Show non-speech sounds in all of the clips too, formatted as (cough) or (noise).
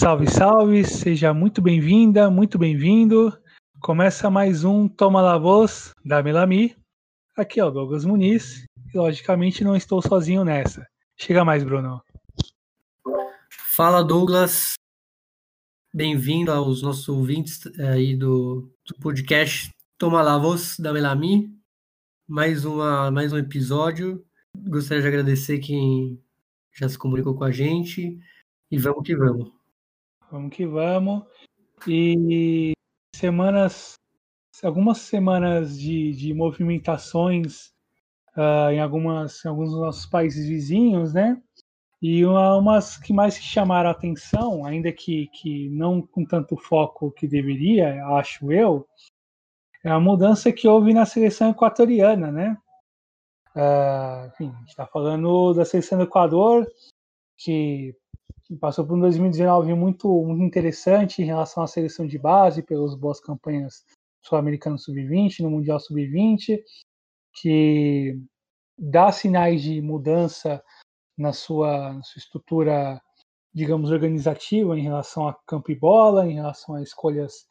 Salve, salve, seja muito bem-vinda, muito bem-vindo. Começa mais um Toma La Voz da Melami. Aqui é o Douglas Muniz e, logicamente, não estou sozinho nessa. Chega mais, Bruno. Fala, Douglas. Bem-vindo aos nossos ouvintes aí do, do podcast Toma La Voz da Melami. Mais, uma, mais um episódio. Gostaria de agradecer quem já se comunicou com a gente. E vamos que vamos. Vamos que vamos. E semanas, algumas semanas de, de movimentações uh, em, algumas, em alguns dos nossos países vizinhos, né? E uma, umas que mais chamaram a atenção, ainda que, que não com tanto foco que deveria, acho eu, é a mudança que houve na seleção equatoriana, né? Uh, enfim, a gente está falando da seleção do Equador, que passou por um 2019 muito, muito interessante em relação à seleção de base, pelas boas campanhas sul-americano sub-20, no Mundial sub-20, que dá sinais de mudança na sua, na sua estrutura, digamos, organizativa em relação a campo e bola, em relação a escolhas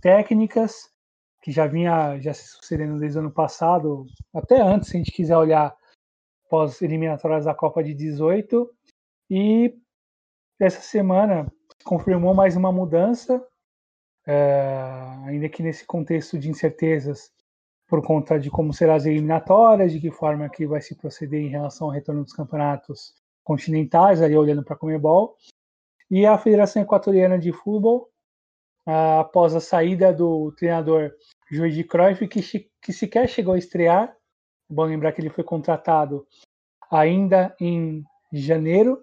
técnicas, que já vinha já se sucedendo desde o ano passado, até antes, se a gente quiser olhar pós-eliminatórias da Copa de 18, e essa semana confirmou mais uma mudança, é, ainda que nesse contexto de incertezas por conta de como serão as eliminatórias, de que forma que vai se proceder em relação ao retorno dos campeonatos continentais, ali olhando para a Comebol, e a Federação Equatoriana de Futebol, após a saída do treinador Jorge Cruyff, que, que sequer chegou a estrear, bom lembrar que ele foi contratado ainda em janeiro,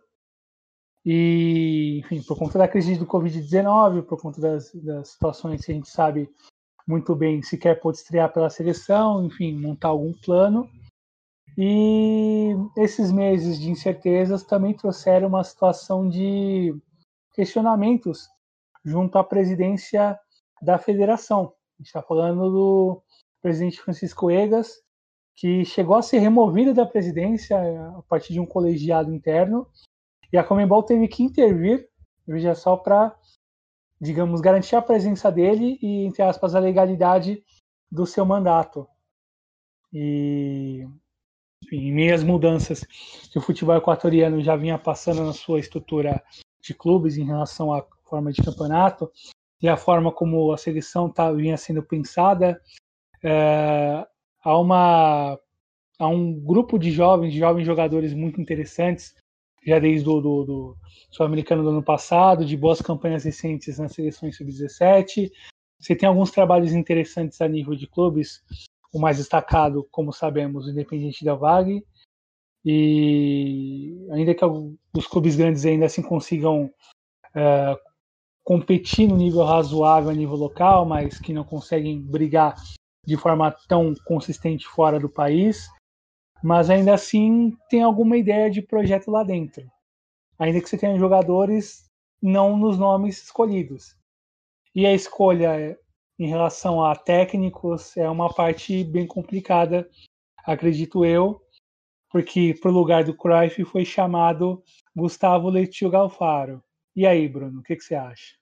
e, enfim, por conta da crise do Covid-19, por conta das, das, situações que a gente sabe muito bem, se quer pôde estrear pela seleção, enfim, montar algum plano. E esses meses de incertezas também trouxeram uma situação de questionamentos junto à presidência da federação. A gente está falando do presidente Francisco Egas, que chegou a ser removido da presidência a partir de um colegiado interno e a Comembol teve que intervir, veja só, para, digamos, garantir a presença dele e, entre aspas, a legalidade do seu mandato. E, em meias mudanças que o futebol equatoriano já vinha passando na sua estrutura de clubes em relação à forma de campeonato e a forma como a seleção tá, vinha sendo pensada, é, há, uma, há um grupo de jovens, de jovens jogadores muito interessantes já desde o do, do Sul-Americano do ano passado, de boas campanhas recentes nas seleções sub-17. Você tem alguns trabalhos interessantes a nível de clubes, o mais destacado, como sabemos, o Independente da Vague. E ainda que os clubes grandes ainda assim consigam uh, competir no nível razoável a nível local, mas que não conseguem brigar de forma tão consistente fora do país mas ainda assim tem alguma ideia de projeto lá dentro. Ainda que você tenha jogadores não nos nomes escolhidos. E a escolha em relação a técnicos é uma parte bem complicada, acredito eu, porque para o lugar do Cruyff foi chamado Gustavo Leitio Galfaro. E aí, Bruno, o que, que você acha?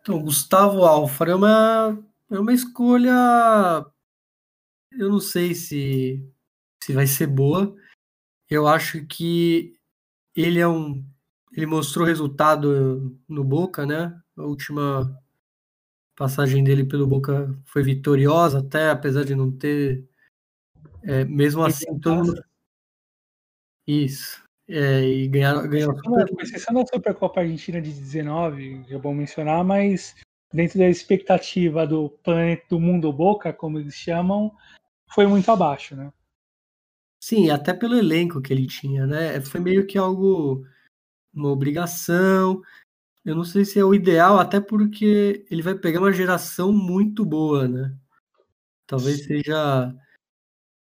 Então, Gustavo Alfaro é uma, é uma escolha eu não sei se, se vai ser boa. Eu acho que ele é um. Ele mostrou resultado no Boca, né? A última passagem dele pelo Boca foi vitoriosa, até apesar de não ter. É, mesmo assim, todo mundo... Isso. É, e ganhar, ganhar Com exceção da Supercopa Argentina de 19, é bom mencionar, mas dentro da expectativa do planeta do mundo Boca, como eles chamam, foi muito abaixo, né? Sim, até pelo elenco que ele tinha, né? Foi meio que algo, uma obrigação. Eu não sei se é o ideal, até porque ele vai pegar uma geração muito boa, né? Talvez seja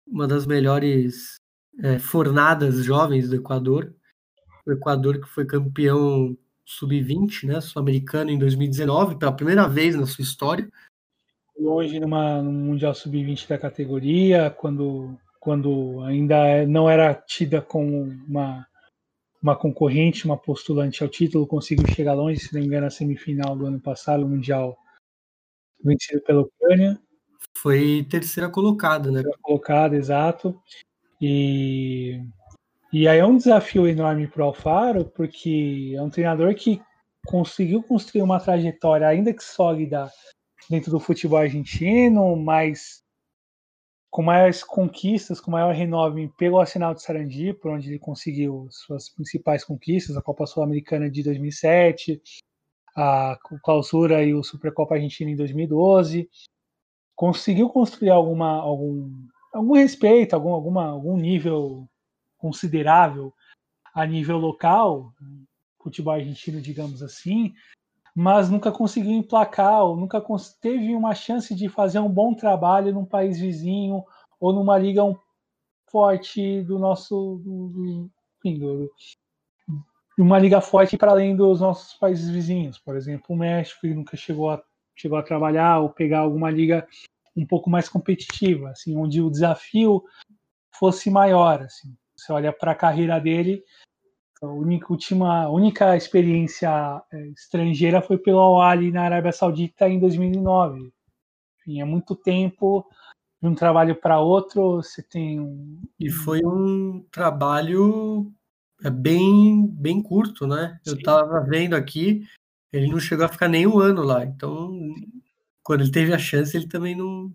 uma das melhores é, fornadas jovens do Equador. O Equador que foi campeão sub-20, né? Sul-americano em 2019, pela primeira vez na sua história longe numa, no Mundial Sub-20 da categoria, quando quando ainda não era tida como uma, uma concorrente, uma postulante ao título, conseguiu chegar longe, se não me engano, na semifinal do ano passado, o Mundial vencido pela Ucrânia. Foi terceira colocada, né? Terceira colocada, exato. E, e aí é um desafio enorme para o Alfaro, porque é um treinador que conseguiu construir uma trajetória, ainda que sólida, dentro do futebol argentino, mas com maiores conquistas, com maior renome pelo Arsenal de Sarandi, por onde ele conseguiu suas principais conquistas, a Copa Sul-Americana de 2007, a Clausura e o Supercopa Argentina em 2012. Conseguiu construir alguma, algum, algum respeito, algum, alguma, algum nível considerável a nível local, futebol argentino, digamos assim, mas nunca conseguiu emplacar, ou nunca teve uma chance de fazer um bom trabalho num país vizinho ou numa liga um forte do nosso, do, enfim, do, uma liga forte para além dos nossos países vizinhos, por exemplo, o México que nunca chegou a chegou a trabalhar ou pegar alguma liga um pouco mais competitiva, assim, onde o desafio fosse maior, assim. Você olha para a carreira dele, a única, última, única experiência é, estrangeira foi pelo Al-Ali na Arábia Saudita em 2009. Enfim, é muito tempo de um trabalho para outro, você tem um... E foi um trabalho é, bem, bem curto, né? Sim. Eu estava vendo aqui, ele não chegou a ficar nem um ano lá, então quando ele teve a chance, ele também não,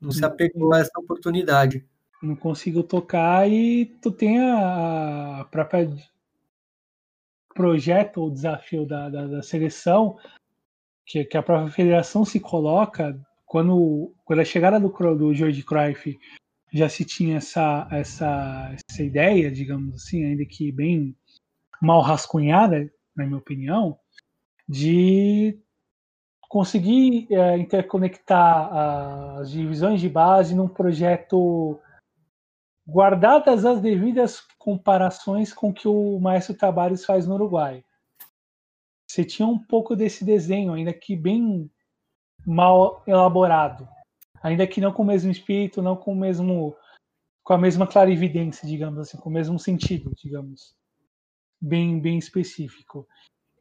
não se apegou a essa oportunidade. Não conseguiu tocar e tu tem a própria projeto ou desafio da, da, da seleção que, que, a própria federação se coloca. Quando, quando a chegada do, do George Cruyff já se tinha essa, essa, essa ideia, digamos assim, ainda que bem mal rascunhada, na minha opinião, de conseguir é, interconectar as divisões de base num projeto guardadas as devidas comparações com que o Maestro Tabares faz no Uruguai. Você tinha um pouco desse desenho, ainda que bem mal elaborado, ainda que não com o mesmo espírito, não com o mesmo com a mesma clarividência, digamos assim, com o mesmo sentido, digamos, bem bem específico.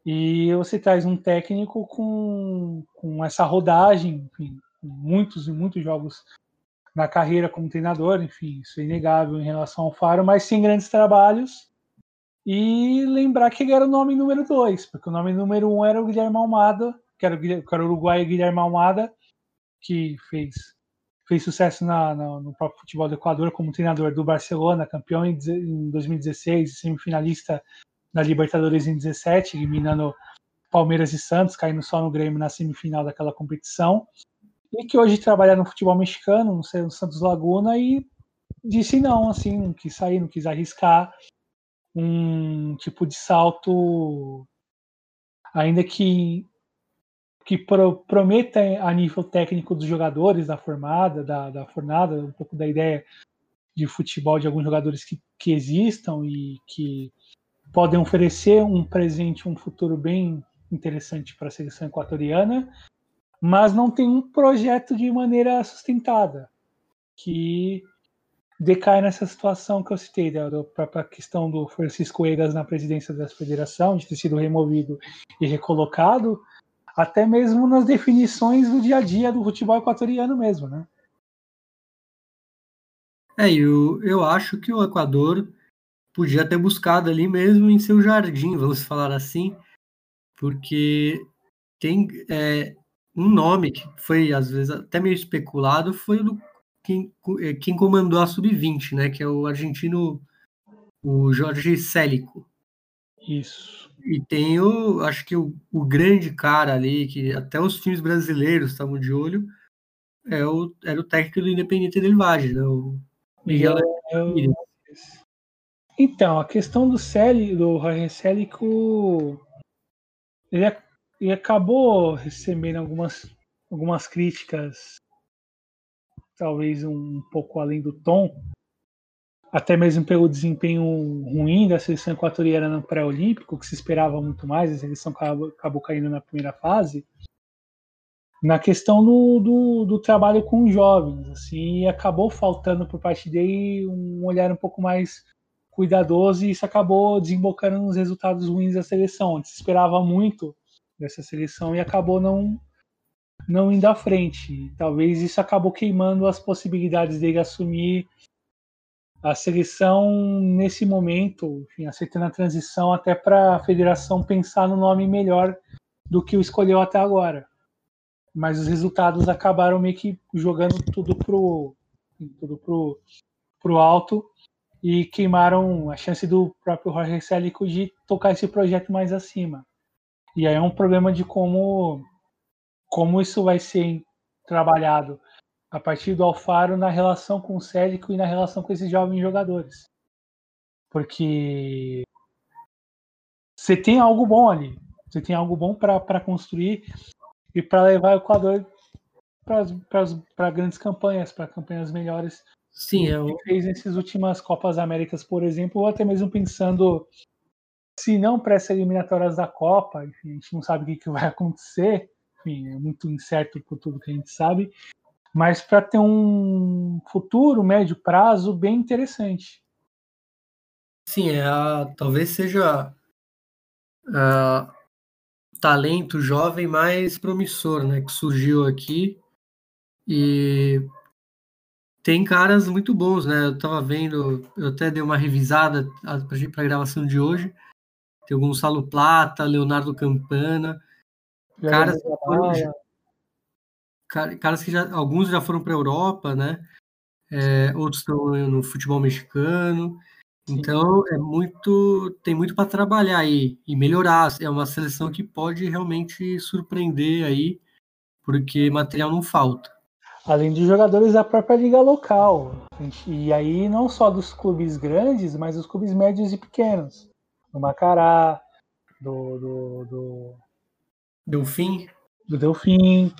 E você traz um técnico com, com essa rodagem, enfim, muitos e muitos jogos na carreira como treinador, enfim, isso é inegável em relação ao Faro, mas sem grandes trabalhos. E lembrar que ele era o nome número dois, porque o nome número um era o Guilherme Almada, que era, que era o uruguaio Guilherme Almada, que fez, fez sucesso na, na, no próprio futebol do Equador como treinador do Barcelona, campeão em, em 2016, semifinalista da Libertadores em 17, eliminando Palmeiras e Santos, caindo só no Grêmio na semifinal daquela competição e que hoje trabalha no futebol mexicano, no Santos Laguna, e disse não, assim, não quis sair, não quis arriscar um tipo de salto, ainda que que pro, prometa a nível técnico dos jogadores da formada, da, da fornada, um pouco da ideia de futebol de alguns jogadores que, que existam e que podem oferecer um presente, um futuro bem interessante para a seleção equatoriana, mas não tem um projeto de maneira sustentada, que decai nessa situação que eu citei, da, própria questão do Francisco Egas na presidência da federação, de ter sido removido e recolocado, até mesmo nas definições do dia a dia do futebol equatoriano mesmo, né? É, eu, eu acho que o Equador podia ter buscado ali mesmo em seu jardim, vamos falar assim, porque tem, é, um nome que foi, às vezes, até meio especulado foi o do quem, é, quem comandou a Sub-20, né? Que é o argentino, o Jorge Célico. Isso. E tem o, acho que o, o grande cara ali, que até os times brasileiros estavam de olho, é o, era o técnico do Independente del Valle, né? O Miguel eu... Então, a questão do Célico, do Jorge Célico, ele é e acabou recebendo algumas, algumas críticas, talvez um pouco além do tom, até mesmo pelo desempenho ruim da seleção equatoriana no pré-olímpico, que se esperava muito mais, a seleção acabou, acabou caindo na primeira fase. na questão do, do, do, trabalho com jovens, assim, acabou faltando por parte dele um olhar um pouco mais cuidadoso e isso acabou desembocando nos resultados ruins da seleção. A gente esperava muito dessa seleção e acabou não não indo à frente. Talvez isso acabou queimando as possibilidades dele assumir a seleção nesse momento, enfim, aceitando a transição até para a federação pensar no nome melhor do que o escolheu até agora mas os resultados acabaram meio que jogando tudo pro tudo pro, pro alto e queimaram a chance do próprio Jorge Célico de tocar esse projeto mais acima. E aí é um problema de como como isso vai ser trabalhado a partir do Alfaro na relação com o Célico e na relação com esses jovens jogadores. Porque você tem algo bom ali, você tem algo bom para construir e para levar o Equador para grandes campanhas, para campanhas melhores. Sim, é o que fez nessas últimas Copas Américas, por exemplo, ou até mesmo pensando, se não para essas eliminatórias da Copa, enfim, a gente não sabe o que, que vai (laughs) acontecer, enfim, é muito incerto por tudo que a gente sabe, mas para ter um futuro, médio prazo, bem interessante. Sim, é a, talvez seja a, talento jovem mais promissor, né, que surgiu aqui e tem caras muito bons, né? Eu tava vendo, eu até dei uma revisada para a gravação de hoje. Tem o Gonçalo Plata, Leonardo Campana, caras que, foram, caras que já alguns já foram para a Europa, né? É, outros estão no futebol mexicano. Então é muito, tem muito para trabalhar aí e melhorar. É uma seleção que pode realmente surpreender aí, porque material não falta. Além de jogadores da própria liga local. E aí não só dos clubes grandes, mas dos clubes médios e pequenos. Do Macará, do, do, do Delfim. Do Delfim.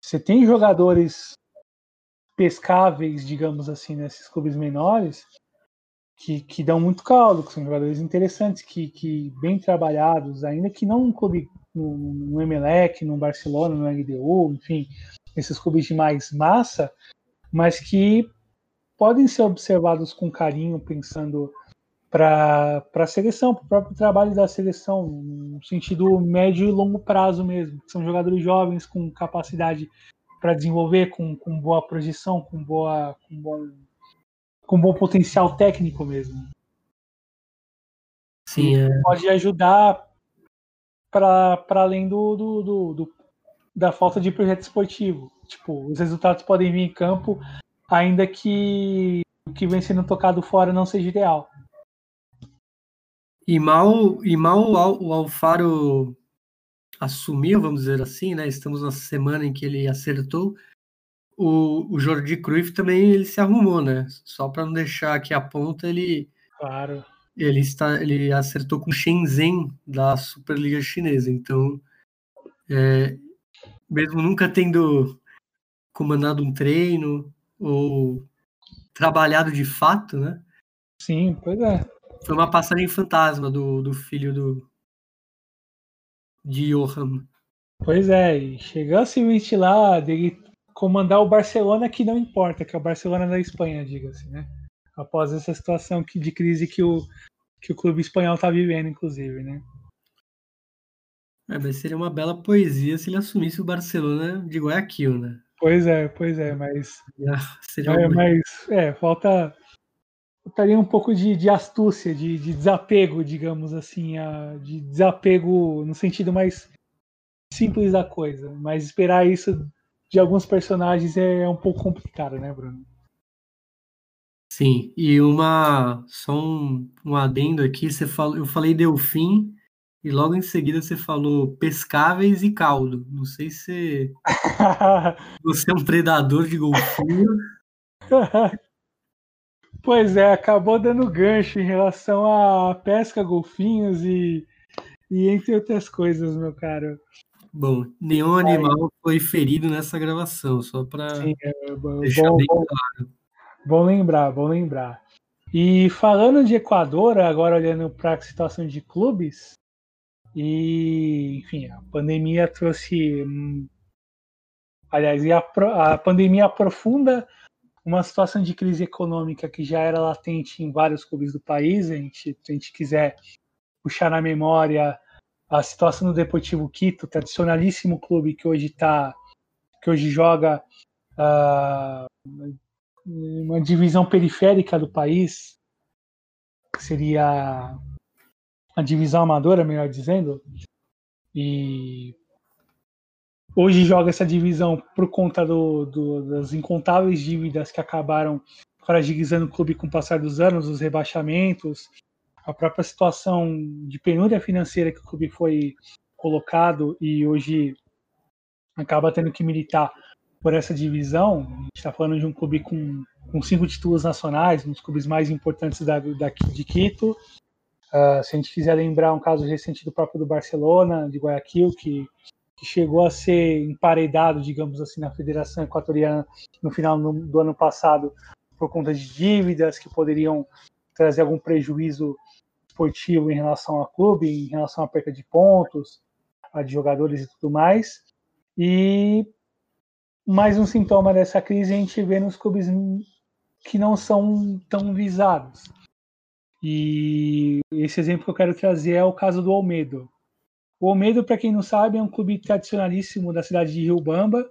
Você tem jogadores pescáveis, digamos assim, nesses clubes menores, que, que dão muito caldo, que são jogadores interessantes, que, que bem trabalhados, ainda que não um clube no, no Emelec, no Barcelona, no LDU, enfim, esses clubes de mais massa, mas que podem ser observados com carinho, pensando para a seleção, para o próprio trabalho da seleção, no sentido médio e longo prazo mesmo. São jogadores jovens com capacidade para desenvolver, com, com boa projeção, com, boa, com bom com bom potencial técnico mesmo. Sim, é. Pode ajudar para além do, do, do, do, da falta de projeto esportivo. Tipo, os resultados podem vir em campo, ainda que o que vem sendo tocado fora não seja ideal. E mal, e mal o Alfaro assumiu, vamos dizer assim, né? Estamos na semana em que ele acertou o, o Jordi Cruyff também ele se arrumou, né? Só para não deixar aqui a ponta, ele claro. ele está ele acertou com o Shenzhen da Superliga Chinesa. Então, é, mesmo nunca tendo comandado um treino ou trabalhado de fato, né? Sim, pois é. Foi uma passagem fantasma do, do filho do de Johan. Pois é, e chegou a se ventilar dele comandar o Barcelona que não importa, que é o Barcelona da Espanha, diga-se, né? Após essa situação de crise que o, que o clube espanhol está vivendo, inclusive, né? É, mas seria uma bela poesia se ele assumisse o Barcelona de Guayaquil, né? Pois é, pois é, mas. (laughs) seria é, mas, é, falta. Faltaria um pouco de, de astúcia, de, de, desapego, digamos assim, a, de desapego no sentido mais simples da coisa. Mas esperar isso de alguns personagens é um pouco complicado, né, Bruno? Sim, e uma só um, um adendo aqui, você falou, eu falei Delfim e logo em seguida você falou pescáveis e caldo. Não sei se (laughs) você é um predador de golfinho. (laughs) pois é, acabou dando gancho em relação à pesca golfinhos e, e entre outras coisas, meu caro. Bom, nenhum animal foi ferido nessa gravação, só para é, deixar bom, bem bom, claro. Bom lembrar, bom lembrar. E falando de Equador, agora olhando para a situação de clubes, e enfim, a pandemia trouxe aliás, e a, a pandemia aprofunda uma situação de crise econômica que já era latente em vários clubes do país. A gente, se a gente quiser puxar na memória a situação do Deportivo Quito, tradicionalíssimo clube que hoje tá, que hoje joga uh, uma divisão periférica do país, que seria a divisão amadora, melhor dizendo, e hoje joga essa divisão por conta do, do, das incontáveis dívidas que acabaram fragilizando o clube com o passar dos anos, os rebaixamentos, a própria situação de penúria financeira que o clube foi colocado e hoje acaba tendo que militar por essa divisão. A gente está falando de um clube com, com cinco títulos nacionais, um dos clubes mais importantes da, da, de Quito. Uh, se a gente quiser lembrar um caso recente do próprio do Barcelona, de Guayaquil, que, que chegou a ser emparedado, digamos assim, na Federação Equatoriana no final do ano passado por conta de dívidas que poderiam trazer algum prejuízo esportivo em relação ao clube, em relação à perda de pontos, a de jogadores e tudo mais. E mais um sintoma dessa crise a gente vê nos clubes que não são tão visados. E esse exemplo que eu quero trazer é o caso do Almedo. O Almedo, para quem não sabe, é um clube tradicionalíssimo da cidade de Rio Bamba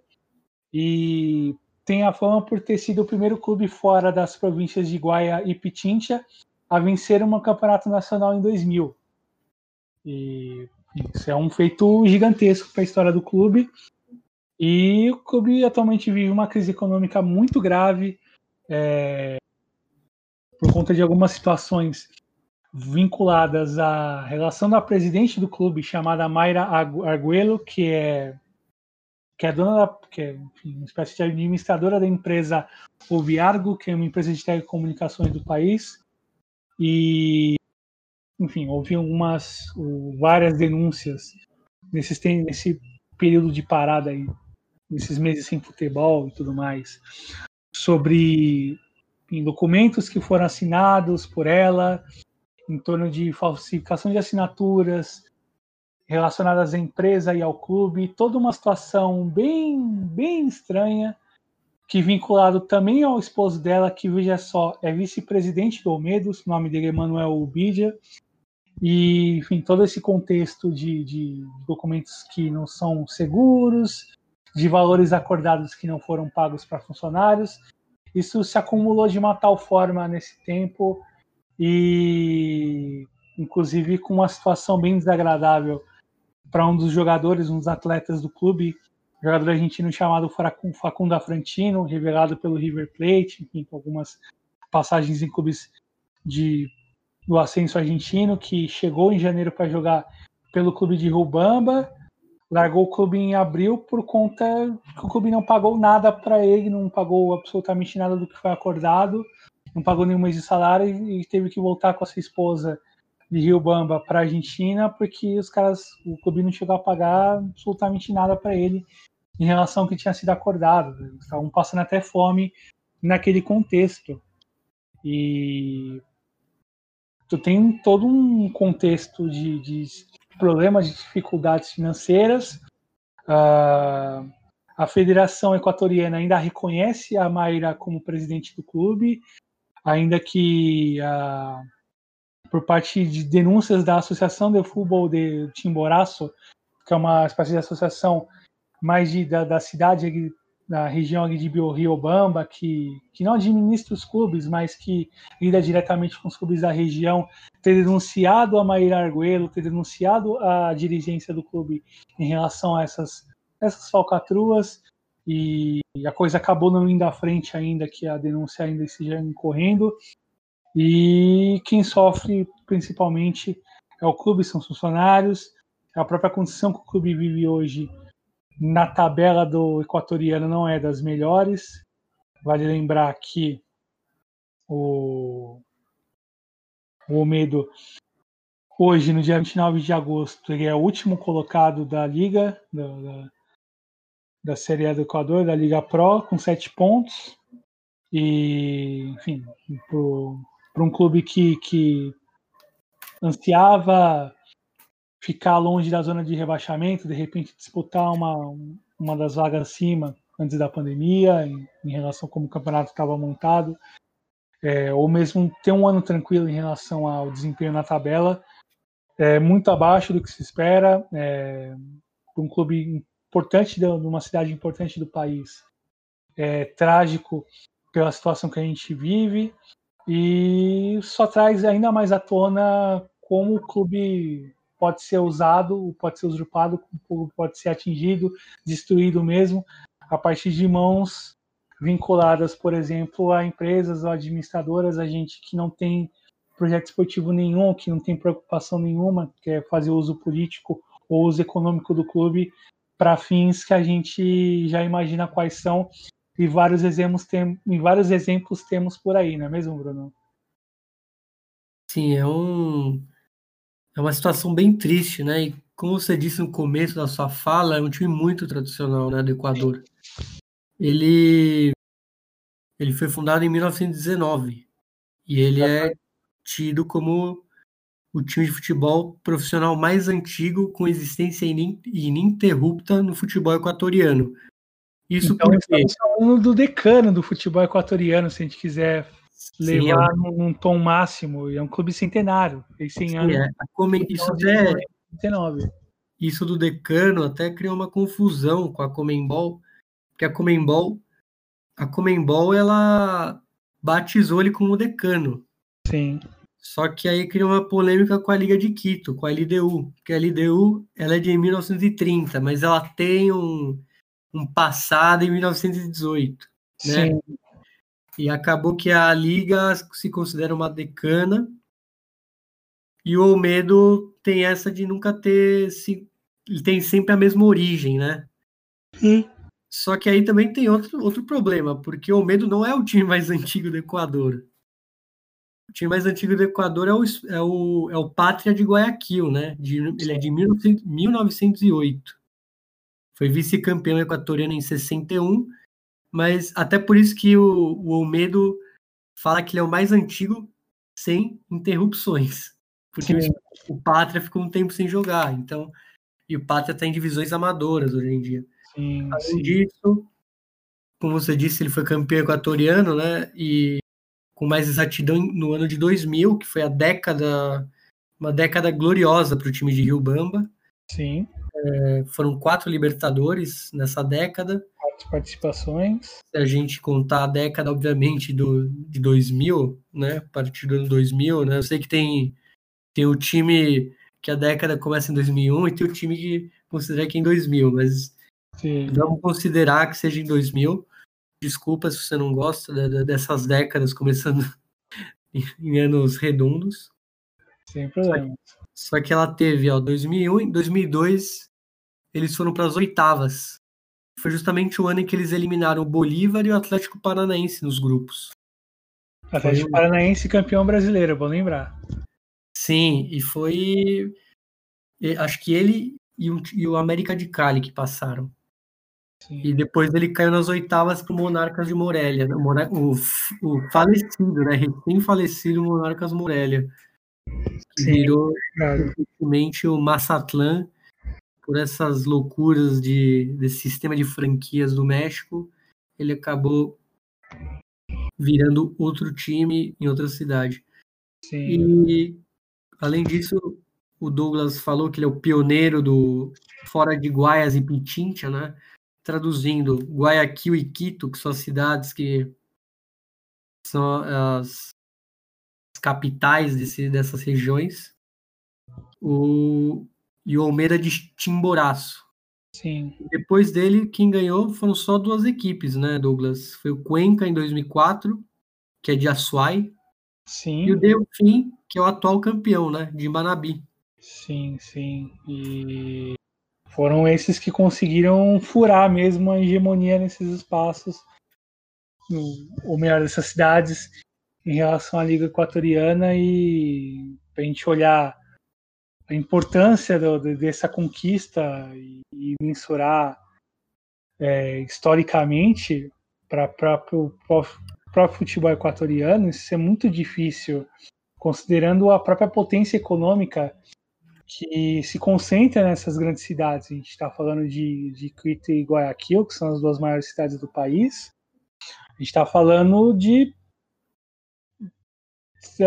e tem a fama por ter sido o primeiro clube fora das províncias de Guaia e Pitincha a vencer um campeonato nacional em 2000. E isso é um feito gigantesco para a história do clube. E o clube atualmente vive uma crise econômica muito grave é, por conta de algumas situações vinculadas à relação da presidente do clube, chamada Mayra Arguello, que é que é dona da, que é, enfim, uma espécie de administradora da empresa Oviargo, que é uma empresa de telecomunicações do país, e, enfim, houve algumas, várias denúncias nesse, nesse período de parada aí, nesses meses sem futebol e tudo mais, sobre documentos que foram assinados por ela, em torno de falsificação de assinaturas relacionadas à empresa e ao clube, toda uma situação bem, bem estranha que vinculado também ao esposo dela, que veja só, é vice-presidente do Almedos, o nome dele é Manuel Ubidia, e enfim, todo esse contexto de, de, documentos que não são seguros, de valores acordados que não foram pagos para funcionários, isso se acumulou de uma tal forma nesse tempo e inclusive com uma situação bem desagradável para um dos jogadores, um dos atletas do clube, jogador argentino chamado Facundo Afrantino, revelado pelo River Plate, enfim, com algumas passagens em clubes de, do ascenso argentino, que chegou em janeiro para jogar pelo clube de Rubamba, largou o clube em abril por conta que o clube não pagou nada para ele, não pagou absolutamente nada do que foi acordado, não pagou nenhum mês de salário e teve que voltar com a sua esposa de Rio Bamba para a Argentina porque os caras, o clube não chegou a pagar absolutamente nada para ele em relação ao que tinha sido acordado. Eles estavam passando até fome naquele contexto. E tu tem todo um contexto de, de problemas, de dificuldades financeiras. Uh, a Federação Equatoriana ainda reconhece a Mayra como presidente do clube, ainda que uh, por parte de denúncias da Associação de Futebol de Timboraço, que é uma espécie de associação mais de, da, da cidade, da região de Biorriobamba, que, que não administra os clubes, mas que lida diretamente com os clubes da região, ter denunciado a Maíra Arguello, ter denunciado a dirigência do clube em relação a essas, essas falcatruas, e a coisa acabou não indo à frente ainda, que a denúncia ainda esteja incorrendo, e quem sofre principalmente é o clube, são os funcionários, é a própria condição que o clube vive hoje na tabela do equatoriano não é das melhores. Vale lembrar que o, o Omedo, hoje, no dia 29 de agosto, ele é o último colocado da Liga, da, da, da Série A do Equador, da Liga Pro, com sete pontos. E, enfim, para um clube que, que ansiava ficar longe da zona de rebaixamento, de repente disputar uma, uma das vagas acima, antes da pandemia, em, em relação a como o campeonato estava montado, é, ou mesmo ter um ano tranquilo em relação ao desempenho na tabela, é muito abaixo do que se espera, é, um clube importante de uma cidade importante do país, é trágico pela situação que a gente vive e só traz ainda mais à tona como o clube pode ser usado, pode ser usurpado, pode ser atingido, destruído mesmo, a partir de mãos vinculadas, por exemplo, a empresas ou administradoras, a gente que não tem projeto esportivo nenhum, que não tem preocupação nenhuma, que é fazer uso político ou uso econômico do clube para fins que a gente já imagina quais são e vários exemplos tem, e vários exemplos temos por aí, não é mesmo, Bruno? Sim, é um é uma situação bem triste, né? E como você disse no começo da sua fala, é um time muito tradicional, né, do Equador. Ele ele foi fundado em 1919 e ele é tido como o time de futebol profissional mais antigo com existência ininterrupta no futebol equatoriano. Isso então, porque... estamos falando do decano do futebol equatoriano, se a gente quiser levar Sim, é num, tom máximo. É um clube centenário. Tem 100 Sim, anos. É. Isso, até, 19. isso do decano até criou uma confusão com a Comembol, porque a Comembol, a Comembol ela batizou ele como decano. Sim. Só que aí criou uma polêmica com a Liga de Quito, com a LDU, porque a LDU ela é de 1930, mas ela tem um, um passado em 1918, né? Sim. E acabou que a liga se considera uma decana e o Olmedo tem essa de nunca ter se ele tem sempre a mesma origem, né? Hum. Só que aí também tem outro, outro problema, porque o Olmedo não é o time mais (laughs) antigo do Equador. O time mais antigo do Equador é o, é o, é o Pátria de Guayaquil, né? De, ele é de 1900, 1908. Foi vice-campeão equatoriano em 61 mas até por isso que o, o Olmedo fala que ele é o mais antigo sem interrupções. (laughs) Porque Sim. o, o Pátria ficou um tempo sem jogar, então. E o Pátria está em divisões amadoras hoje em dia. Sim, Além sim. disso, como você disse, ele foi campeão equatoriano, né? E com mais exatidão no ano de 2000, que foi a década, uma década gloriosa para o time de Rio Bamba. Sim. É, foram quatro Libertadores nessa década participações. Se a gente contar a década, obviamente, do, de 2000, né? A partir do ano 2000, né? Eu sei que tem, tem o time que a década começa em 2001 e tem o time que considera que é em 2000, mas Sim. vamos considerar que seja em 2000. Desculpa se você não gosta de, de, dessas décadas começando (laughs) em, anos redondos. Sem problema. Só, que ela teve, ó, 2001 e 2002 eles foram para as oitavas foi justamente o ano em que eles eliminaram o Bolívar e o Atlético Paranaense nos grupos. Atlético foi... Paranaense campeão brasileiro, vou lembrar. Sim, e foi. Acho que ele e o América de Cali que passaram. Sim. E depois ele caiu nas oitavas para o Monarcas de Morelia, né? o, o, falecido, né? Recém-falecido Monarcas Morelia. Sim, virou recentemente o Mazatlán por essas loucuras de, desse sistema de franquias do México, ele acabou virando outro time em outra cidade. Sim. E, além disso, o Douglas falou que ele é o pioneiro do fora de Guaias e Pichincha, né? Traduzindo, Guayaquil e Quito, que são as cidades que são as capitais desse, dessas regiões. O, e o Almeida de Timboraço. Sim. Depois dele, quem ganhou foram só duas equipes, né, Douglas? Foi o Cuenca em 2004, que é de Assuai. Sim. E o Delfim, que é o atual campeão, né, de Manabi. Sim, sim. E foram esses que conseguiram furar mesmo a hegemonia nesses espaços, ou melhor, dessas cidades, em relação à Liga Equatoriana. E a gente olhar a importância do, dessa conquista e, e mensurar é, historicamente para o próprio futebol equatoriano, isso é muito difícil, considerando a própria potência econômica que se concentra nessas grandes cidades. A gente está falando de, de Quito e Guayaquil, que são as duas maiores cidades do país. A gente está falando de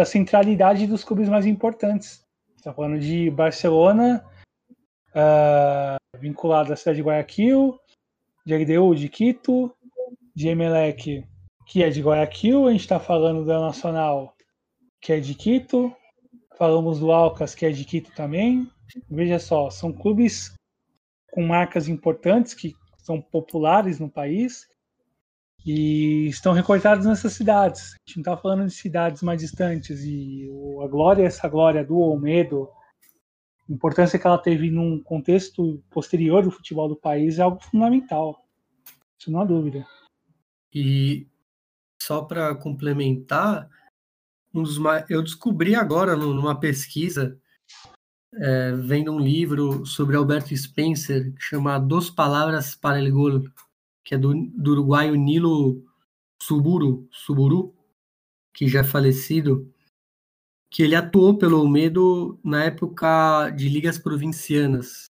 a centralidade dos clubes mais importantes. Está falando de Barcelona, uh, vinculado à cidade de Guayaquil, de LDU de Quito, de Emelec, que é de Guayaquil. A gente está falando da Nacional, que é de Quito. Falamos do Alcas, que é de Quito também. Veja só, são clubes com marcas importantes que são populares no país e estão recortados nessas cidades. A gente não está falando de cidades mais distantes e a glória, essa glória do Olmedo, a importância que ela teve num contexto posterior do futebol do país é algo fundamental. Isso não há dúvida. E só para complementar, um dos mais, eu descobri agora numa pesquisa, é, vendo um livro sobre Alberto Spencer, que chama Dos Palavras para el Gol, que é do, do uruguaio Nilo Suburu, Suburu, que já é falecido, que ele atuou pelo Olmedo na época de ligas provincianas,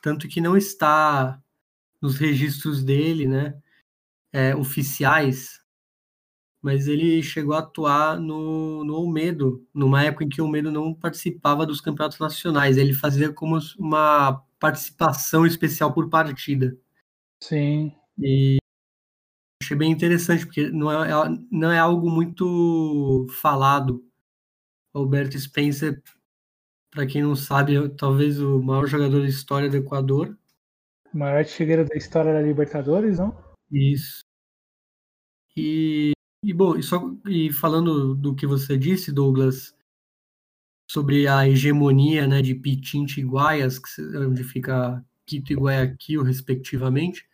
tanto que não está nos registros dele, né, é, oficiais, mas ele chegou a atuar no, no Olmedo, numa época em que o Olmedo não participava dos campeonatos nacionais, ele fazia como uma participação especial por partida. Sim. E achei bem interessante, porque não é, não é algo muito falado. Alberto Spencer, para quem não sabe, é talvez o maior jogador da história do Equador. O maior artilheiro da história da Libertadores, não? Isso. E, e bom, e, só, e falando do que você disse, Douglas, sobre a hegemonia né, de Pitinte e Guaias, onde fica Quito e Guayaquil, respectivamente,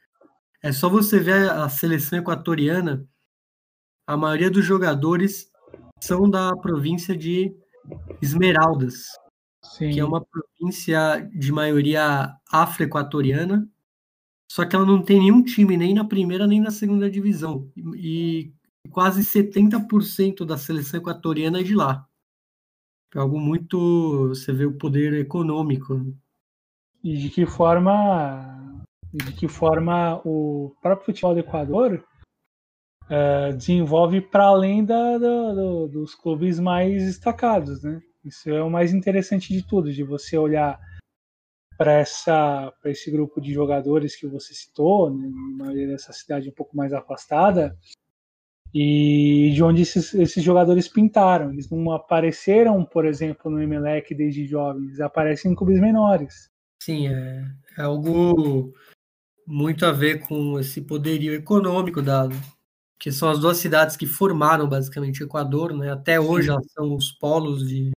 é só você ver a seleção equatoriana, a maioria dos jogadores são da província de Esmeraldas, Sim. que é uma província de maioria afro-equatoriana, só que ela não tem nenhum time nem na primeira nem na segunda divisão. E quase 70% da seleção equatoriana é de lá. É algo muito. Você vê o poder econômico. E de que forma de que forma o próprio futebol do Equador é, desenvolve para além da, do, dos clubes mais destacados, né? Isso é o mais interessante de tudo, de você olhar para essa para esse grupo de jogadores que você citou, né, dessa cidade um pouco mais afastada, e de onde esses, esses jogadores pintaram. Eles não apareceram, por exemplo, no Emelec desde jovens, eles aparecem em clubes menores. Sim, é, é algo muito a ver com esse poderio econômico dado, que são as duas cidades que formaram basicamente o Equador, né? Até hoje elas são os polos de,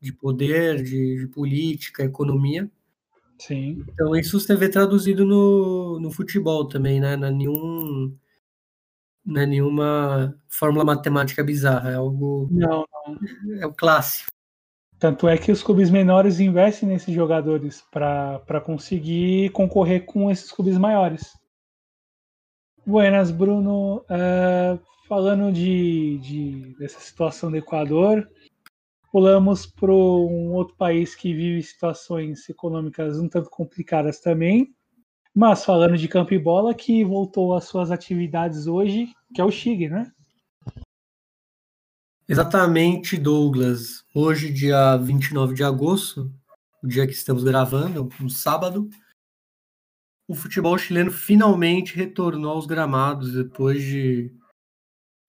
de poder, de, de política, economia. Sim. Então isso você vê traduzido no, no futebol também, né? Não é nenhum não é nenhuma fórmula matemática bizarra, é algo não, não. é o clássico. Tanto é que os clubes menores investem nesses jogadores para conseguir concorrer com esses clubes maiores. Buenas, Bruno. Uh, falando de, de, dessa situação do Equador, pulamos para um outro país que vive situações econômicas um tanto complicadas também, mas falando de campo e bola, que voltou às suas atividades hoje, que é o Chile, né? Exatamente, Douglas. Hoje, dia 29 de agosto, o dia que estamos gravando, um sábado, o futebol chileno finalmente retornou aos gramados depois de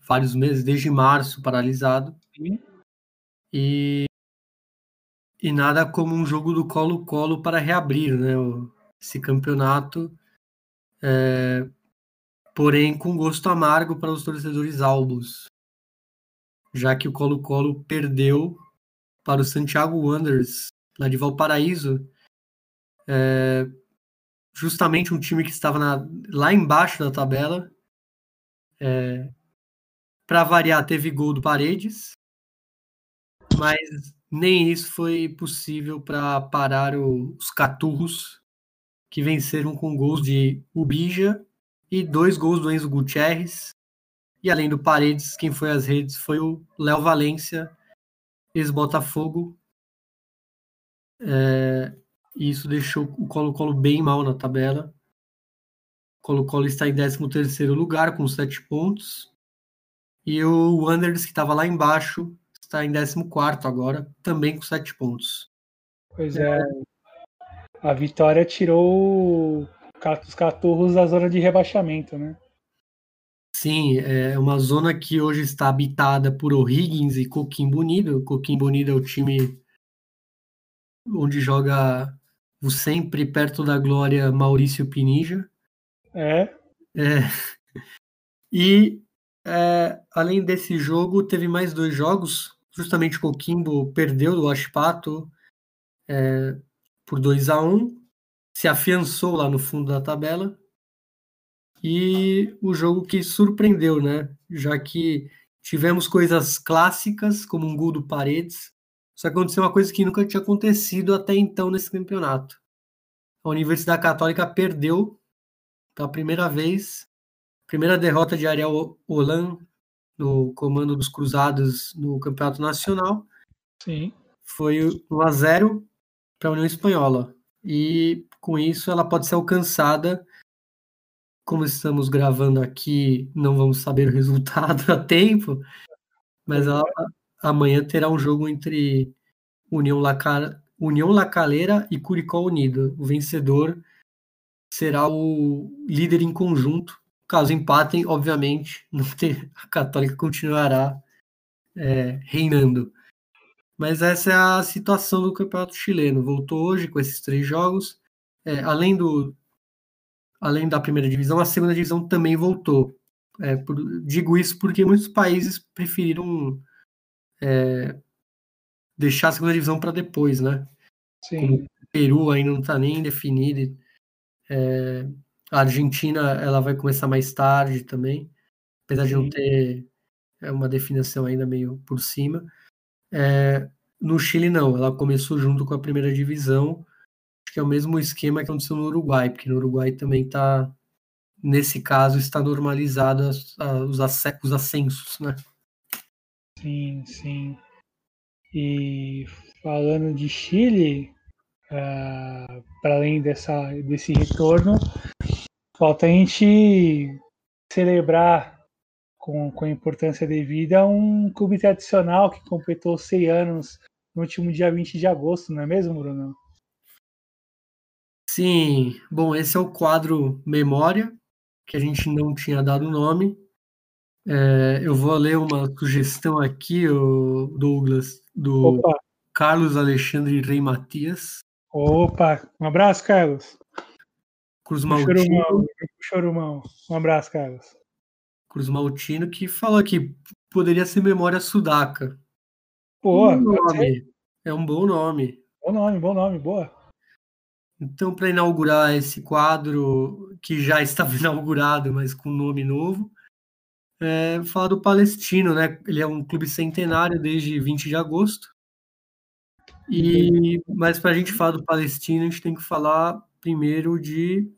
vários meses, desde março, paralisado. E, e nada como um jogo do Colo-Colo para reabrir né, esse campeonato, é, porém com gosto amargo para os torcedores albos já que o Colo-Colo perdeu para o Santiago Wanderers, lá de Valparaíso, é, justamente um time que estava na, lá embaixo da tabela. É, para variar, teve gol do Paredes, mas nem isso foi possível para parar o, os Caturros, que venceram com gols de Ubija e dois gols do Enzo Gutierrez, e além do Paredes, quem foi às redes foi o Léo Valência, ex-Botafogo, É, e isso deixou o Colo-Colo bem mal na tabela. O Colo-Colo está em 13º lugar com 7 pontos. E o Wanderers, que estava lá embaixo, está em 14º agora, também com 7 pontos. Pois é. A vitória tirou os caturros da zona de rebaixamento, né? Sim, é uma zona que hoje está habitada por O'Higgins e Coquimbo Unido. Coquimbo Unido é o time onde joga o sempre perto da glória Maurício Pinija. É. é. E é, além desse jogo, teve mais dois jogos. Justamente Coquimbo perdeu do Aspato é, por 2 a 1 se afiançou lá no fundo da tabela. E o jogo que surpreendeu, né? Já que tivemos coisas clássicas, como um gol do Paredes, só que aconteceu uma coisa que nunca tinha acontecido até então nesse campeonato. A Universidade Católica perdeu pela primeira vez, primeira derrota de Ariel Holan no comando dos Cruzados no Campeonato Nacional. Sim. Foi 1 a 0 para a União Espanhola. E com isso ela pode ser alcançada. Como estamos gravando aqui, não vamos saber o resultado (laughs) a tempo, mas ela, amanhã terá um jogo entre União, Laca, União Lacaleira e Curicó Unido. O vencedor será o líder em conjunto. Caso empatem, obviamente, (laughs) a Católica continuará é, reinando. Mas essa é a situação do campeonato chileno. Voltou hoje com esses três jogos. É, além, do, além da primeira divisão, a segunda divisão também voltou. É, por, digo isso porque muitos países preferiram é, deixar a segunda divisão para depois, né? Sim. Como o Peru ainda não está nem definido. É, a Argentina ela vai começar mais tarde também, apesar Sim. de não ter é, uma definição ainda meio por cima. É, no Chile, não, ela começou junto com a primeira divisão. Que é o mesmo esquema que aconteceu no Uruguai, porque no Uruguai também está, nesse caso, está normalizado as, os, os ascensos, né? Sim, sim. E falando de Chile, uh, para além dessa, desse retorno, falta a gente celebrar com, com a importância devida, um clube tradicional que completou 100 anos no último dia 20 de agosto, não é mesmo, Bruno? Sim, bom, esse é o quadro Memória, que a gente não tinha dado nome. É, eu vou ler uma sugestão aqui, Douglas, do Opa. Carlos Alexandre Rei Matias. Opa, um abraço, Carlos. Cruz Maltino. Chorumão. Um abraço, Carlos. Cruz Maltino, que falou que poderia ser Memória Sudaca. Boa, nome. É um bom nome. Bom nome, bom nome, boa. Então, para inaugurar esse quadro, que já estava (laughs) inaugurado, mas com nome novo, é, falar do Palestino, né? Ele é um clube centenário desde 20 de agosto. E, mas para a gente falar do Palestino, a gente tem que falar primeiro de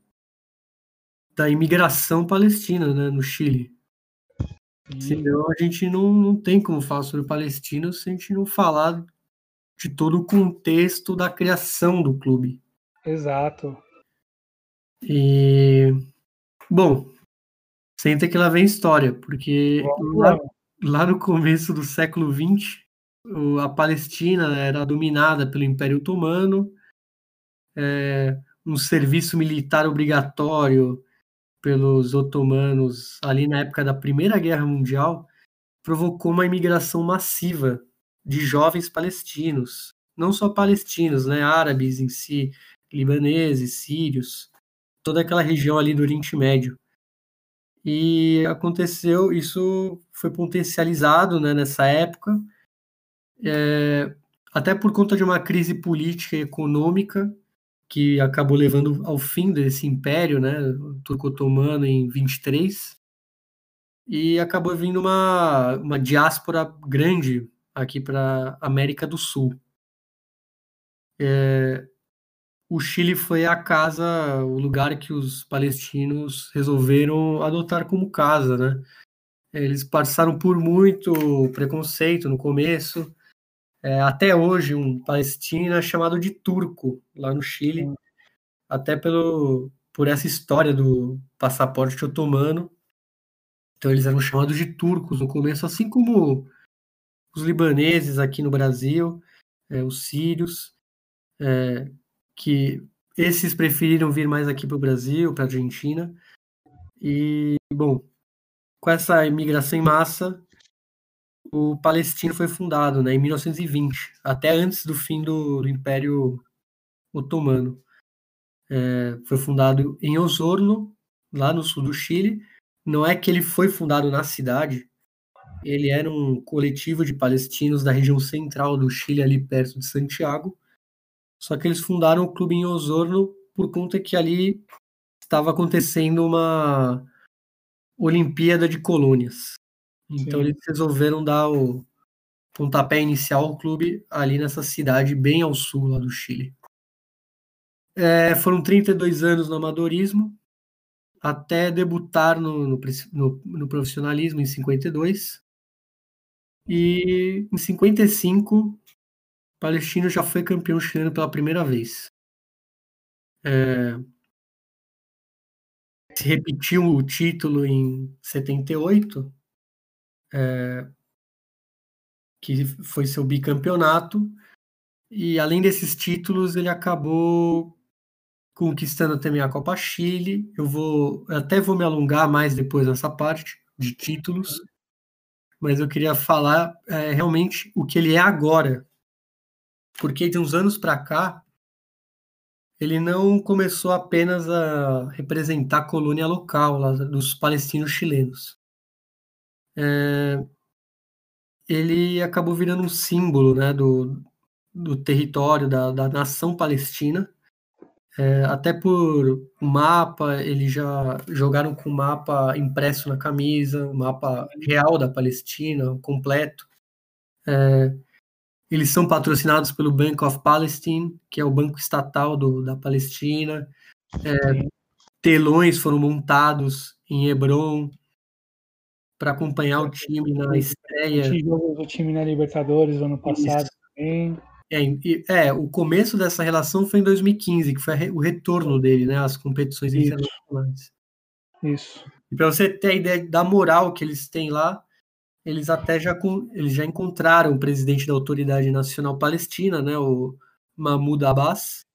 da imigração palestina né, no Chile. Senão a gente não, não tem como falar sobre Palestina se a gente não falar de todo o contexto da criação do clube. Exato. E bom, senta que lá vem história, porque lá, lá, no começo do século XX, a Palestina era dominada pelo Império Otomano, é, um serviço militar obrigatório pelos otomanos ali na época da Primeira Guerra Mundial provocou uma imigração massiva de jovens palestinos, não só palestinos, né, árabes em si, libaneses, sírios, toda aquela região ali do Oriente Médio. E aconteceu, isso foi potencializado né, nessa época, é, até por conta de uma crise política e econômica que acabou levando ao fim desse império, né, turco-otomano em 23, e acabou vindo uma, uma diáspora grande aqui para América do Sul. É, o Chile foi a casa, o lugar que os palestinos resolveram adotar como casa, né? Eles passaram por muito preconceito no começo, é, até hoje um palestino é chamado de turco lá no Chile, até pelo por essa história do passaporte otomano. Então eles eram chamados de turcos no começo, assim como os libaneses aqui no Brasil, é, os sírios, é, que esses preferiram vir mais aqui para o Brasil, para a Argentina. E, bom, com essa imigração em massa, o Palestina foi fundado né, em 1920, até antes do fim do, do Império Otomano. É, foi fundado em Osorno, lá no sul do Chile. Não é que ele foi fundado na cidade, ele era um coletivo de palestinos da região central do Chile, ali perto de Santiago. Só que eles fundaram o clube em Osorno por conta que ali estava acontecendo uma Olimpíada de Colônias. Então Sim. eles resolveram dar o pontapé inicial ao clube ali nessa cidade bem ao sul lá do Chile. É, foram 32 anos no amadorismo, até debutar no, no, no, no profissionalismo em 52. E em 55, o Palestino já foi campeão chileno pela primeira vez. É, se repetiu o título em 78, é, que foi seu bicampeonato, e além desses títulos, ele acabou conquistando também a Copa Chile. Eu vou até vou me alongar mais depois nessa parte de títulos, mas eu queria falar é, realmente o que ele é agora. Porque de uns anos para cá, ele não começou apenas a representar a colônia local lá, dos palestinos chilenos. É, ele acabou virando um símbolo né, do, do território, da, da nação palestina. É, até por mapa, eles já jogaram com o mapa impresso na camisa, o mapa real da Palestina, completo. É, eles são patrocinados pelo Bank of Palestine, que é o banco estatal do, da Palestina. É, telões foram montados em Hebron para acompanhar o time na estreia. O time na Libertadores ano passado Isso. também. É, é, o começo dessa relação foi em 2015, que foi o retorno dele, né, às competições Isso. internacionais. Isso. E para você ter a ideia da moral que eles têm lá, eles até já, eles já encontraram o presidente da Autoridade Nacional Palestina, né, o Mahmoud Abbas.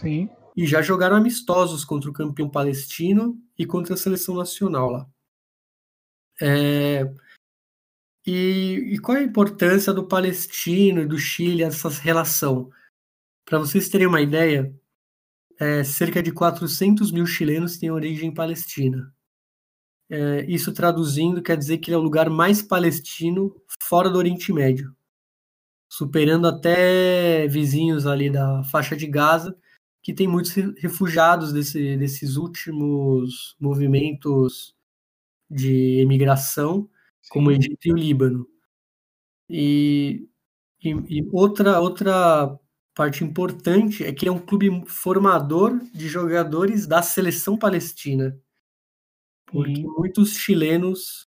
Sim. E já jogaram amistosos contra o campeão palestino e contra a seleção nacional lá. É, e, e, qual é a importância do palestino e do Chile, essa relação? Para vocês terem uma ideia, é, cerca de 400 mil chilenos têm origem palestina. É, isso traduzindo quer dizer que ele é o lugar mais palestino fora do Oriente Médio, superando até vizinhos ali da faixa de Gaza, que tem muitos refugiados desse, desses últimos movimentos de emigração, Sim. como o Egito e o Líbano. E, e, e, outra, outra parte importante é que é um clube formador de jogadores da seleção palestina. Porque Sim. muitos chilenos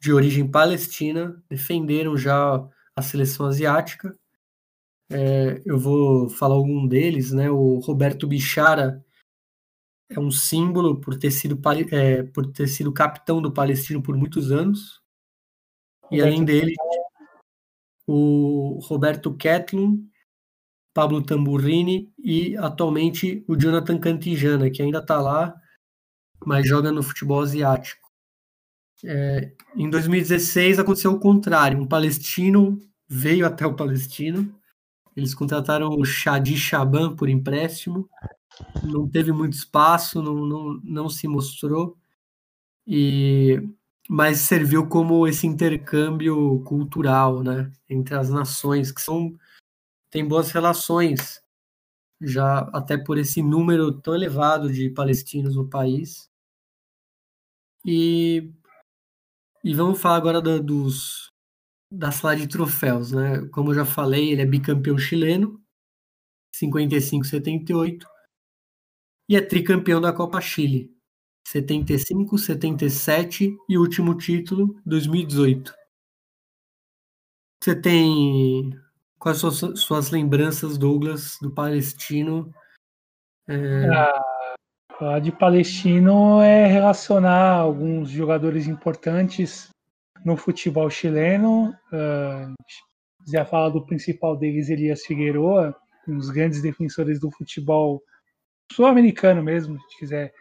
de origem palestina defenderam já a seleção asiática. É, eu vou falar algum deles, né? O Roberto Bichara é um símbolo por ter sido, é, por ter sido capitão do Palestino por muitos anos. E além dele, o Roberto Ketlin, Pablo Tamburrini e atualmente o Jonathan Cantijana, que ainda está lá, mas joga no futebol asiático. É, em 2016 aconteceu o contrário, um palestino veio até o Palestino, eles contrataram o Shadi Shaban por empréstimo, não teve muito espaço, não, não, não se mostrou, e mas serviu como esse intercâmbio cultural, né, entre as nações que são tem boas relações já até por esse número tão elevado de palestinos no país. E, e vamos falar agora da, dos da sala de troféus, né? Como eu já falei, ele é bicampeão chileno, 55, 78 e é tricampeão da Copa Chile, 75, 77 e último título, 2018. Você tem Quais são suas, lembranças, Douglas, do Palestino? É... Ah, de Palestino é relacionar alguns jogadores importantes no futebol chileno. Uh, já fala do principal deles, Elias Figueroa, um dos grandes defensores do futebol sul-americano mesmo, se quiser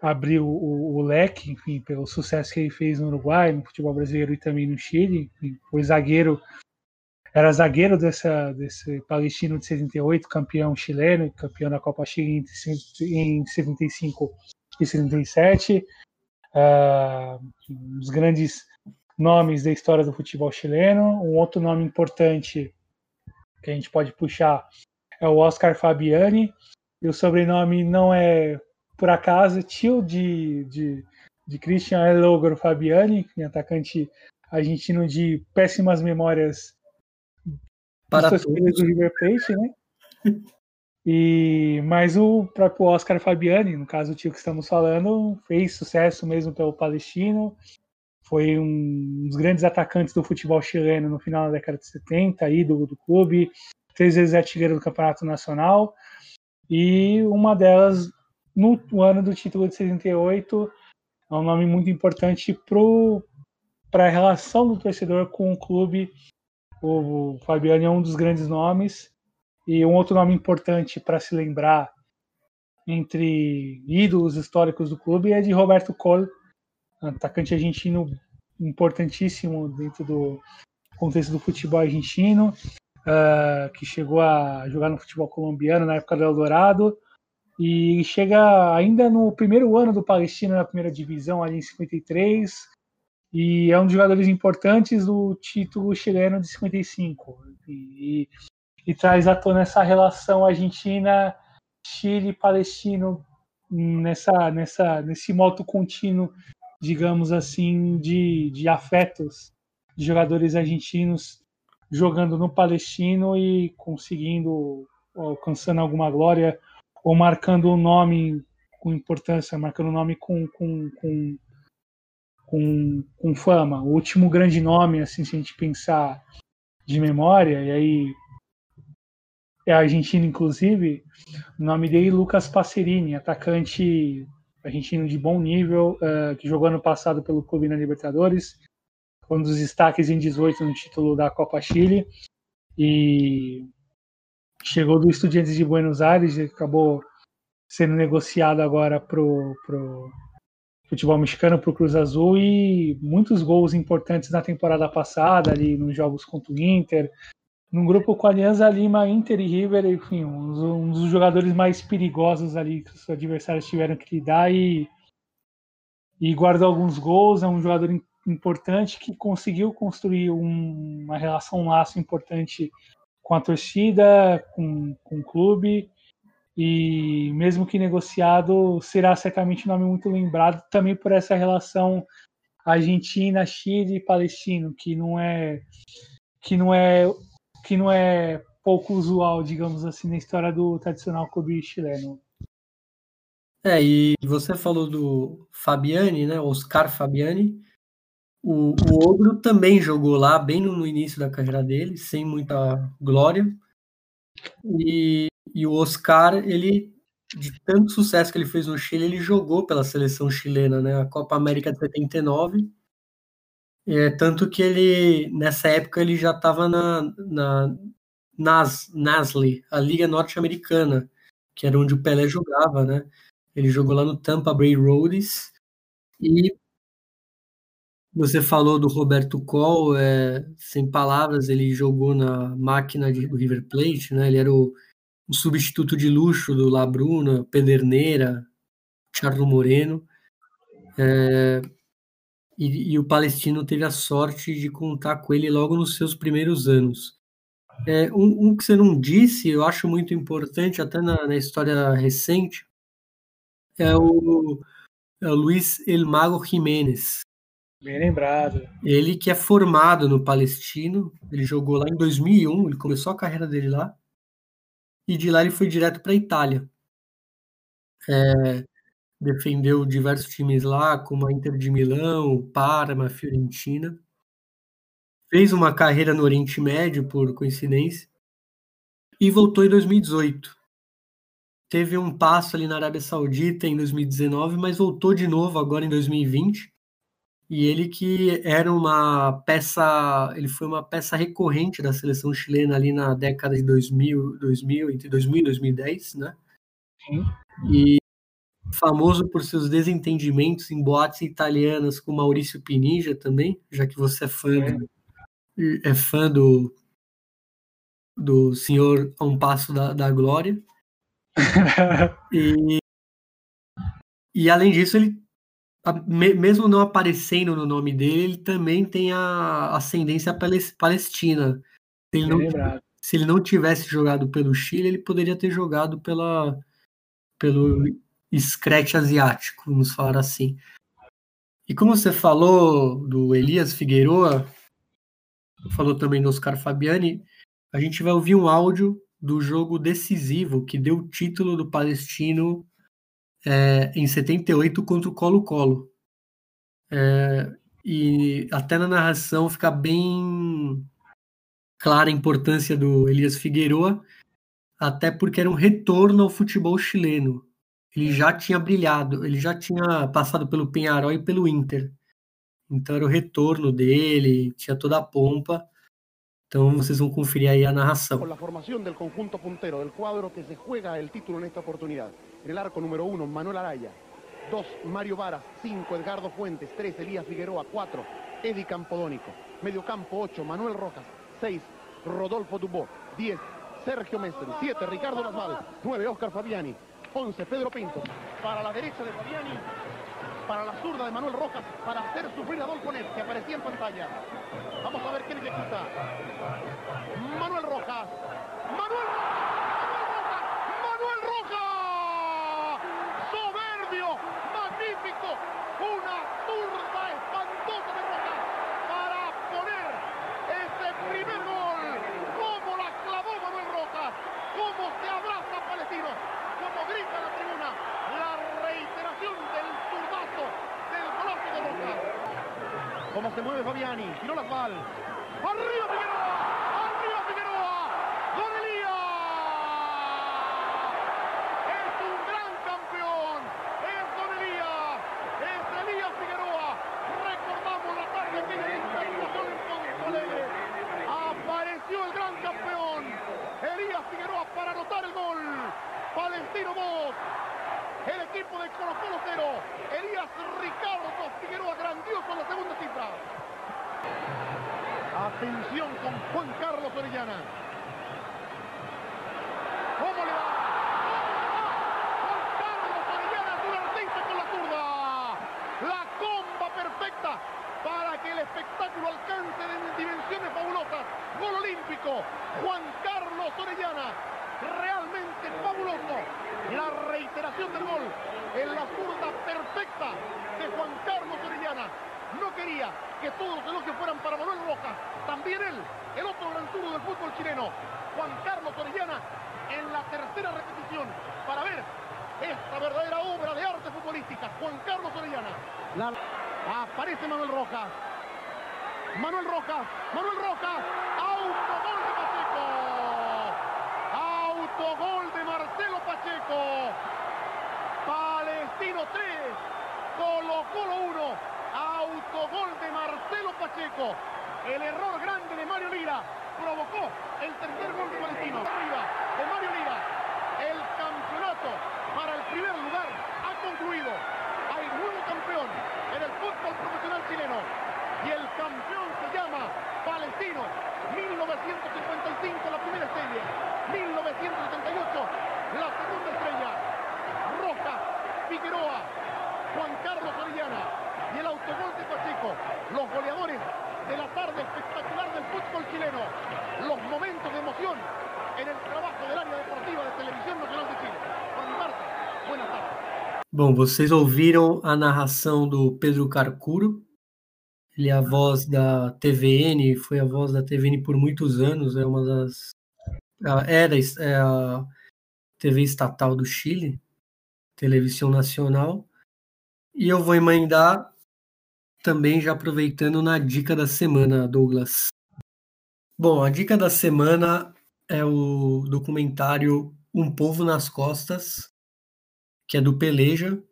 abrir o, o, o, leque, enfim, pelo sucesso que ele fez no Uruguai, no futebol brasileiro e também no Chile. Enfim, foi zagueiro, era zagueiro dessa, desse palestino de 78, campeão chileno, campeão da Copa Chile em 75 e 77. Uh, um dos grandes nomes da história do futebol chileno. Um outro nome importante que a gente pode puxar é o Oscar Fabiani. E o sobrenome não é por acaso, tio de, de, de Christian Elogro Fabiani, atacante argentino de péssimas memórias para do River Plate, né? (laughs) E, mas o próprio Oscar Fabiani, no caso o tio que estamos falando, fez sucesso mesmo pelo Palestino, foi um dos grandes atacantes do futebol chileno no final da década de 70, ídolo do clube, três vezes artilheiro do Campeonato Nacional, e uma delas no ano do título de 78 é um nome muito importante para a relação do torcedor com o clube. O Fabiano é um dos grandes nomes e um outro nome importante para se lembrar entre ídolos históricos do clube é de Roberto Cole, atacante argentino importantíssimo dentro do contexto do futebol argentino, uh, que chegou a jogar no futebol colombiano na época do Eldorado. E chega ainda no primeiro ano do Palestino na primeira divisão, ali em 53, e é um dos jogadores importantes do título chileno de 55. E, e, e traz à tona essa relação Argentina, Chile, Palestino, nessa, nessa, nesse moto contínuo, digamos assim, de, de afetos de jogadores argentinos jogando no Palestino e conseguindo, alcançando alguma glória ou marcando o nome com importância, marcando o nome com, com, com, com, com fama. O último grande nome, assim, se a gente pensar de memória, e aí é argentino, inclusive, o nome dele é Lucas Passerini, atacante argentino de bom nível, uh, que jogou ano passado pelo Clube na Libertadores, um dos destaques em 18 no título da Copa Chile, e chegou do Estudiantes de Buenos Aires e acabou sendo negociado agora pro, pro futebol mexicano, pro Cruz Azul. E muitos gols importantes na temporada passada ali nos jogos contra o Inter, num grupo com Alianza Lima, Inter e River, enfim, um, um dos jogadores mais perigosos ali que os adversários tiveram que lidar. E, e guardou alguns gols, é um jogador importante que conseguiu construir um, uma relação, um laço importante com a torcida, com, com o clube, e mesmo que negociado, será certamente um nome muito lembrado também por essa relação Argentina, Chile e Palestino, que não é que não é que não é pouco usual, digamos assim, na história do tradicional clube chileno. É, e você falou do Fabiani, né? Oscar Fabiani. O, o Ogro também jogou lá, bem no, no, início da carreira dele, sem muita glória. E, e o Oscar, ele, de tanto sucesso que ele fez no Chile, ele jogou pela seleção chilena, né? A Copa América de 79. É, tanto que ele, nessa época, ele já estava na, na Nas, Nasle, a Liga Norte-Americana, que era onde o Pelé jogava, né? Ele jogou lá no Tampa Bay Roadies e você falou do Roberto Coll, é, sem palavras, ele jogou na máquina de, do River Plate, né? Ele era o, o substituto de luxo do Labruna, Pederneira, Charlo Moreno. É, e, e, o Palestino teve a sorte de contar com ele logo nos seus primeiros anos. É, um, um, que você não disse, eu acho muito importante, até na, na história recente, é o, é o Luiz Elmago Jiménez, Bem lembrado. Ele que é formado no Palestino, ele jogou lá em 2001, ele começou a carreira dele lá, e de lá ele foi direto para a Itália. É, defendeu diversos times lá, como a Inter de Milão, Parma, Fiorentina. fez uma carreira no Oriente Médio, por coincidência, e voltou em 2018. Teve um passo ali na Arábia Saudita em 2019, mas voltou de novo agora em 2020. E ele que era uma peça, ele foi uma peça recorrente da seleção chilena ali na década de 2000, 2000 entre 2000 e 2010, né? Sim. E famoso por seus desentendimentos em boates italianas com Maurício Pinija também, já que você é fã, é. Do, é fã do, do senhor a um passo da, da glória. (laughs) e, e além disso, ele mesmo não aparecendo no nome dele, ele também tem a ascendência palestina. Se ele, não, se ele não tivesse jogado pelo Chile, ele poderia ter jogado pela, pelo Scratch asiático, vamos falar assim. E como você falou do Elias Figueroa, falou também do Oscar Fabiani, a gente vai ouvir um áudio do jogo decisivo que deu o título do Palestino é, em 78 contra o Colo-Colo. É, e até na narração fica bem clara a importância do Elias Figueroa, até porque era um retorno ao futebol chileno. Ele já tinha brilhado, ele já tinha passado pelo Penharol e pelo Inter. Então era o retorno dele, tinha toda a pompa. Então vocês vão conferir aí a narração. Com a formação do conjunto puntero del quadro que se juega el título nesta oportunidade. En el arco número 1, Manuel Araya. 2, Mario Varas. 5, Edgardo Fuentes. 3, Elías Figueroa. 4, Eddie Campodónico. Medio campo 8, Manuel Rojas. 6, Rodolfo Dubó. 10, Sergio Mestre. 7, Ricardo Lasval. 9, Oscar Fabiani. 11, Pedro Pinto. Para la derecha de Fabiani para la zurda de Manuel Rojas para hacer sufrir a Adolfo Neves, que aparecía en pantalla. Vamos a ver quién ejecuta. Manuel Rojas. Manuel Rojas. Manuel Rojas. Soberbio. Magnífico. Una zurda espantosa de Rojas para poner ese primer gol. Cómo la clavó Manuel Rojas. Cómo se abraza Palestino. Cómo grita la tribuna. La reiteración del Cómo se mueve Fabiani. Tiró la bal. ¡Arriba Figueroa! ¡Arriba Figueroa! ¡Don Es un gran campeón. Es Don Elías. Es Elías Figueroa. Recordamos la tarde que en esta situación en Ponce Apareció el gran campeón. Elías Figueroa para anotar el gol. Palestino 2. El de Colo Colo 0. Elías Ricardo Figueroa grandioso en la segunda cifra. Atención con Juan Carlos Orellana. ¿Cómo le va? Juan Carlos Orellana es un artista con la zurda. La comba perfecta para que el espectáculo alcance de dimensiones fabulosas. Gol olímpico. Juan Carlos Orellana realmente fabuloso. La reiteración del gol en la zurda perfecta de Juan Carlos Orellana. No quería que todos los elogios fueran para Manuel Rojas. También él, el otro gran del fútbol chileno, Juan Carlos Orellana, en la tercera repetición para ver esta verdadera obra de arte futbolística. Juan Carlos Orellana. Aparece Manuel Rojas. Manuel Rojas, Manuel Rojas, autogol de Autogol de Marcelo Pacheco. Palestino 3, Colo Colo 1. Autogol de Marcelo Pacheco. El error grande de Mario Lira provocó el tercer gol de Palestino. Bom, vocês ouviram a narração do Pedro Carcuro, ele é a voz da TVN, foi a voz da TVN por muitos anos, é uma das. Era é a TV estatal do Chile, televisão nacional. E eu vou emendar também já aproveitando na dica da semana, Douglas. Bom, a dica da semana é o documentário Um Povo nas Costas, que é do Peleja.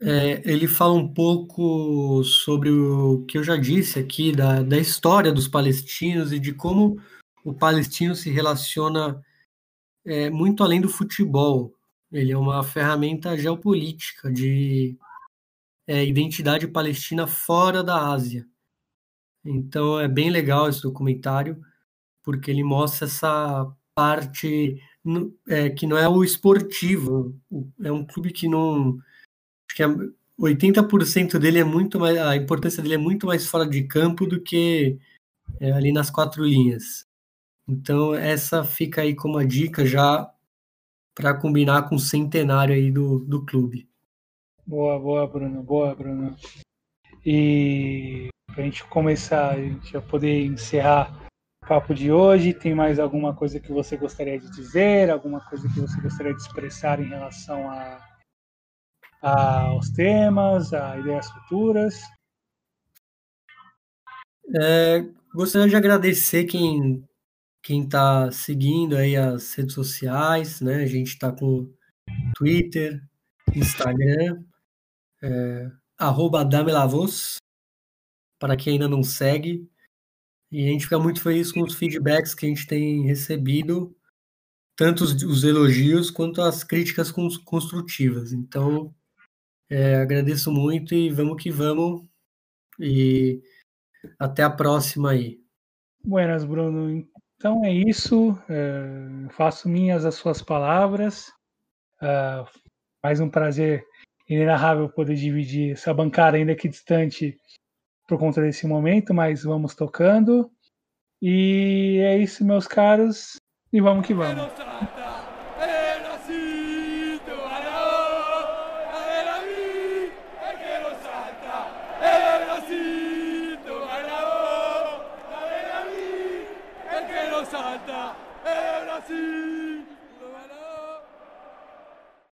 É, ele fala um pouco sobre o que eu já disse aqui, da, da história dos palestinos e de como o palestino se relaciona é, muito além do futebol. Ele é uma ferramenta geopolítica de é, identidade palestina fora da Ásia. Então é bem legal esse documentário, porque ele mostra essa parte é, que não é o esportivo, é um clube que não. Acho que é, 80% dele é muito mais. A importância dele é muito mais fora de campo do que é, ali nas quatro linhas. Então, essa fica aí como a dica já para combinar com o centenário aí do, do clube. Boa, boa, Bruno, boa, Bruno. E para a gente começar, a gente já poder encerrar papo de hoje, tem mais alguma coisa que você gostaria de dizer, alguma coisa que você gostaria de expressar em relação a, a aos temas, a ideias futuras? É, gostaria de agradecer quem quem está seguindo aí as redes sociais, né? A gente está com Twitter, Instagram, é, arroba para quem ainda não segue. E a gente fica muito feliz com os feedbacks que a gente tem recebido, tanto os, os elogios quanto as críticas construtivas. Então, é, agradeço muito e vamos que vamos. E até a próxima aí. Buenas, Bruno. Então é isso. É, faço minhas as suas palavras. É, mais um prazer inenarrável poder dividir essa bancada ainda que distante por conta desse momento, mas vamos tocando. E é isso, meus caros. E vamos que vamos.